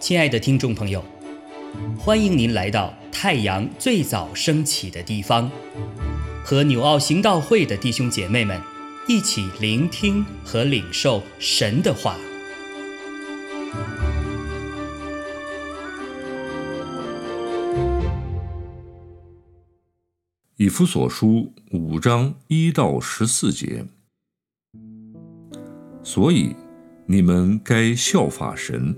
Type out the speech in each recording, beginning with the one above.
亲爱的听众朋友，欢迎您来到太阳最早升起的地方，和纽奥行道会的弟兄姐妹们一起聆听和领受神的话。以弗所书五章一到十四节，所以你们该效法神。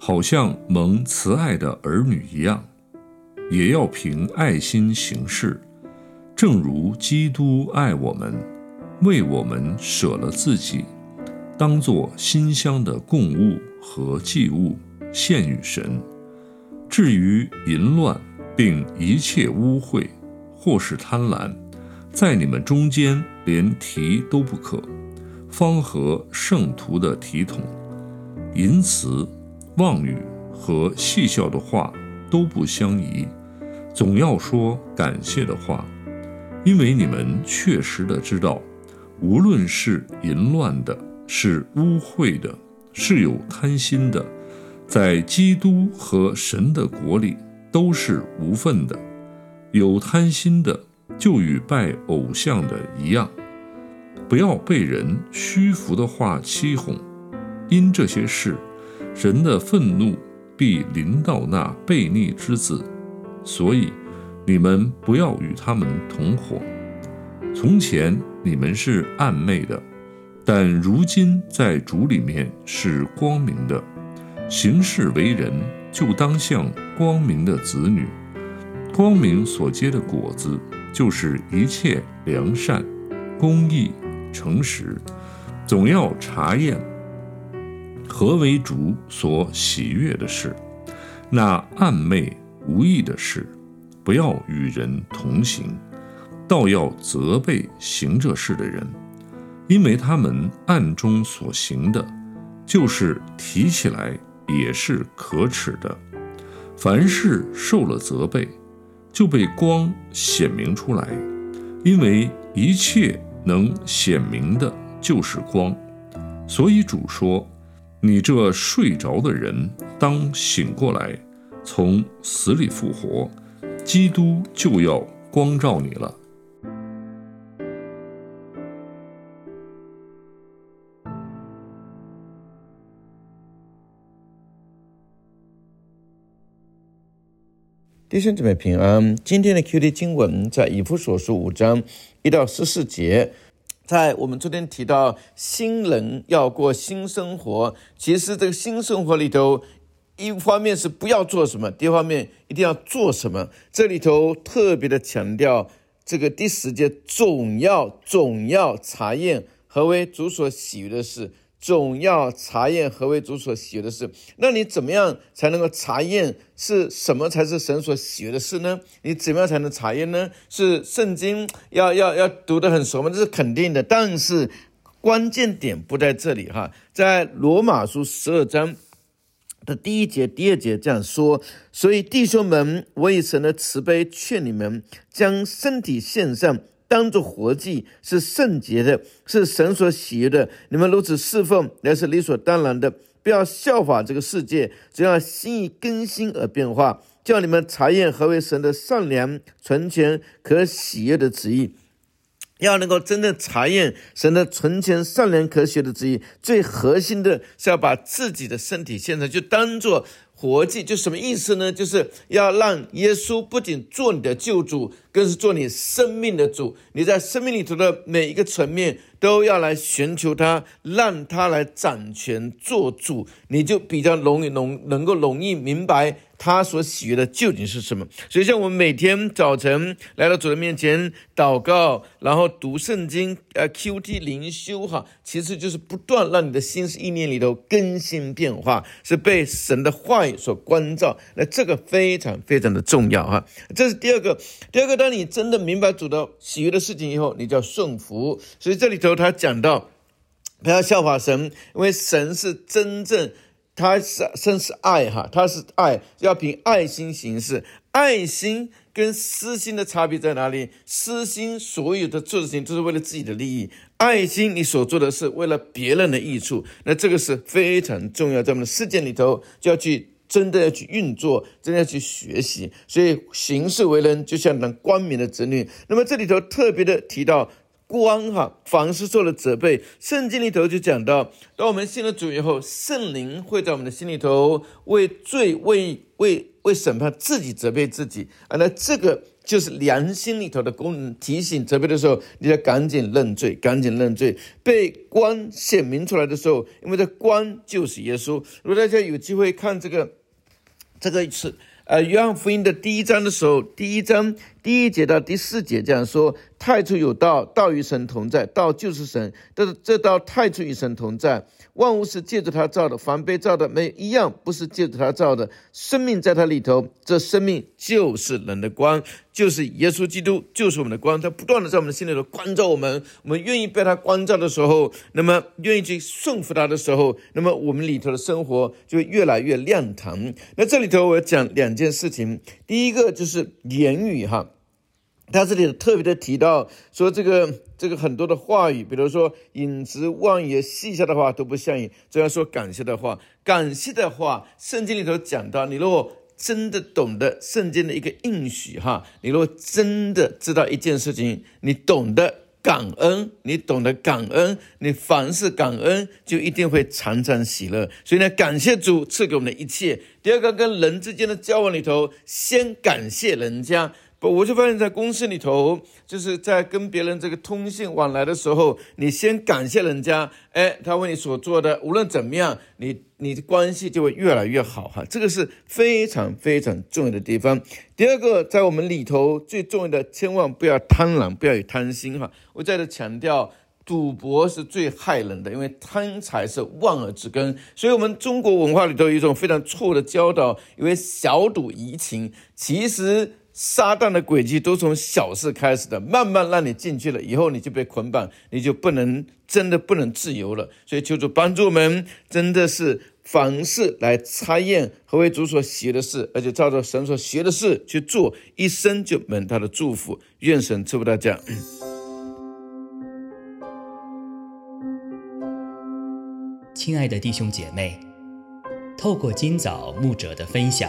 好像蒙慈爱的儿女一样，也要凭爱心行事，正如基督爱我们，为我们舍了自己，当作馨香的供物和祭物献与神。至于淫乱，并一切污秽，或是贪婪，在你们中间连提都不可，方合圣徒的体统。淫词。妄语和戏笑的话都不相宜，总要说感谢的话，因为你们确实的知道，无论是淫乱的，是污秽的，是有贪心的，在基督和神的国里都是无份的。有贪心的，就与拜偶像的一样。不要被人虚浮的话欺哄，因这些事。人的愤怒必临到那悖逆之子，所以你们不要与他们同伙。从前你们是暗昧的，但如今在主里面是光明的。行事为人，就当像光明的子女。光明所结的果子，就是一切良善、公义、诚实，总要查验。何为主所喜悦的事？那暗昧无益的事，不要与人同行，倒要责备行这事的人，因为他们暗中所行的，就是提起来也是可耻的。凡事受了责备，就被光显明出来，因为一切能显明的，就是光。所以主说。你这睡着的人，当醒过来，从死里复活，基督就要光照你了。弟兄姊妹平安，今天的 QD 经文在以弗所书五章一到十四节。在我们昨天提到新人要过新生活，其实这个新生活里头，一方面是不要做什么，第二方面一定要做什么。这里头特别的强调这个第十节总要总要查验何为主所喜悦的事。总要查验何为主所喜悦的事。那你怎么样才能够查验是什么才是神所喜悦的事呢？你怎么样才能查验呢？是圣经要要要读得很熟吗？这是肯定的。但是关键点不在这里哈，在罗马书十二章的第一节、第二节这样说。所以弟兄们，我以神的慈悲劝你们，将身体献上。当作活祭是圣洁的，是神所喜悦的。你们如此侍奉，那是理所当然的。不要效法这个世界，只要心意更新而变化，叫你们查验何为神的善良、纯全、可喜悦的旨意。要能够真正查验神的纯全、善良、可喜悦的旨意，最核心的是要把自己的身体献上，就当做。活祭就什么意思呢？就是要让耶稣不仅做你的救主，更是做你生命的主。你在生命里头的每一个层面都要来寻求他，让他来掌权做主，你就比较容易能能够容易明白。他所喜悦的究竟是什么？所以，像我们每天早晨来到主人面前祷告，然后读圣经，呃，Q T 灵修，哈，其实就是不断让你的心思意念里头更新变化，是被神的话所关照。那这个非常非常的重要，哈。这是第二个。第二个，当你真的明白主的喜悦的事情以后，你就要顺服。所以这里头他讲到，不要效法神，因为神是真正。他是生是爱哈，他是爱，要凭爱心行事。爱心跟私心的差别在哪里？私心所有的做的事情都是为了自己的利益，爱心你所做的是为了别人的益处。那这个是非常重要，在我们的事件里头就要去真的要去运作，真的要去学习。所以行事为人就像那光明的子女。那么这里头特别的提到。光哈，凡是受了责备，圣经里头就讲到，当我们信了主以后，圣灵会在我们的心里头为罪、为为为审判自己责备自己啊。那这个就是良心里头的功能，提醒责备的时候，你要赶紧认罪，赶紧认罪。被光显明出来的时候，因为这光就是耶稣。如果大家有机会看这个，这个是。呃，约翰福音的第一章的时候，第一章第一节到第四节这样说：太初有道，道与神同在，道就是神。但是这道太初与神同在。万物是借着他造的，凡被造的没一样不是借着他造的。生命在他里头，这生命就是人的光，就是耶稣基督，就是我们的光。他不断的在我们心里头关照我们，我们愿意被他关照的时候，那么愿意去顺服他的时候，那么我们里头的生活就越来越亮堂。那这里头我要讲两件事情，第一个就是言语哈。他这里特别的提到说，这个这个很多的话语，比如说饮食、望言、细下的话都不像应，只要说感谢的话，感谢的话，圣经里头讲到，你如果真的懂得圣经的一个应许哈，你如果真的知道一件事情，你懂得感恩，你懂得感恩，你凡事感恩，就一定会常常喜乐。所以呢，感谢主赐给我们的一切。第二个，跟人之间的交往里头，先感谢人家。不，我就发现，在公司里头，就是在跟别人这个通信往来的时候，你先感谢人家，哎，他为你所做的，无论怎么样，你你的关系就会越来越好哈。这个是非常非常重要的地方。第二个，在我们里头最重要的，千万不要贪婪，不要有贪心哈。我再次强调，赌博是最害人的，因为贪财是万恶之根。所以，我们中国文化里头有一种非常错的教导，因为小赌怡情，其实。撒旦的诡计都从小事开始的，慢慢让你进去了，以后你就被捆绑，你就不能真的不能自由了。所以求主帮助我们，真的是凡事来查验何为主所喜的事，而且照着神所学的事去做，一生就蒙他的祝福。愿神赐福大家。亲爱的弟兄姐妹，透过今早牧者的分享。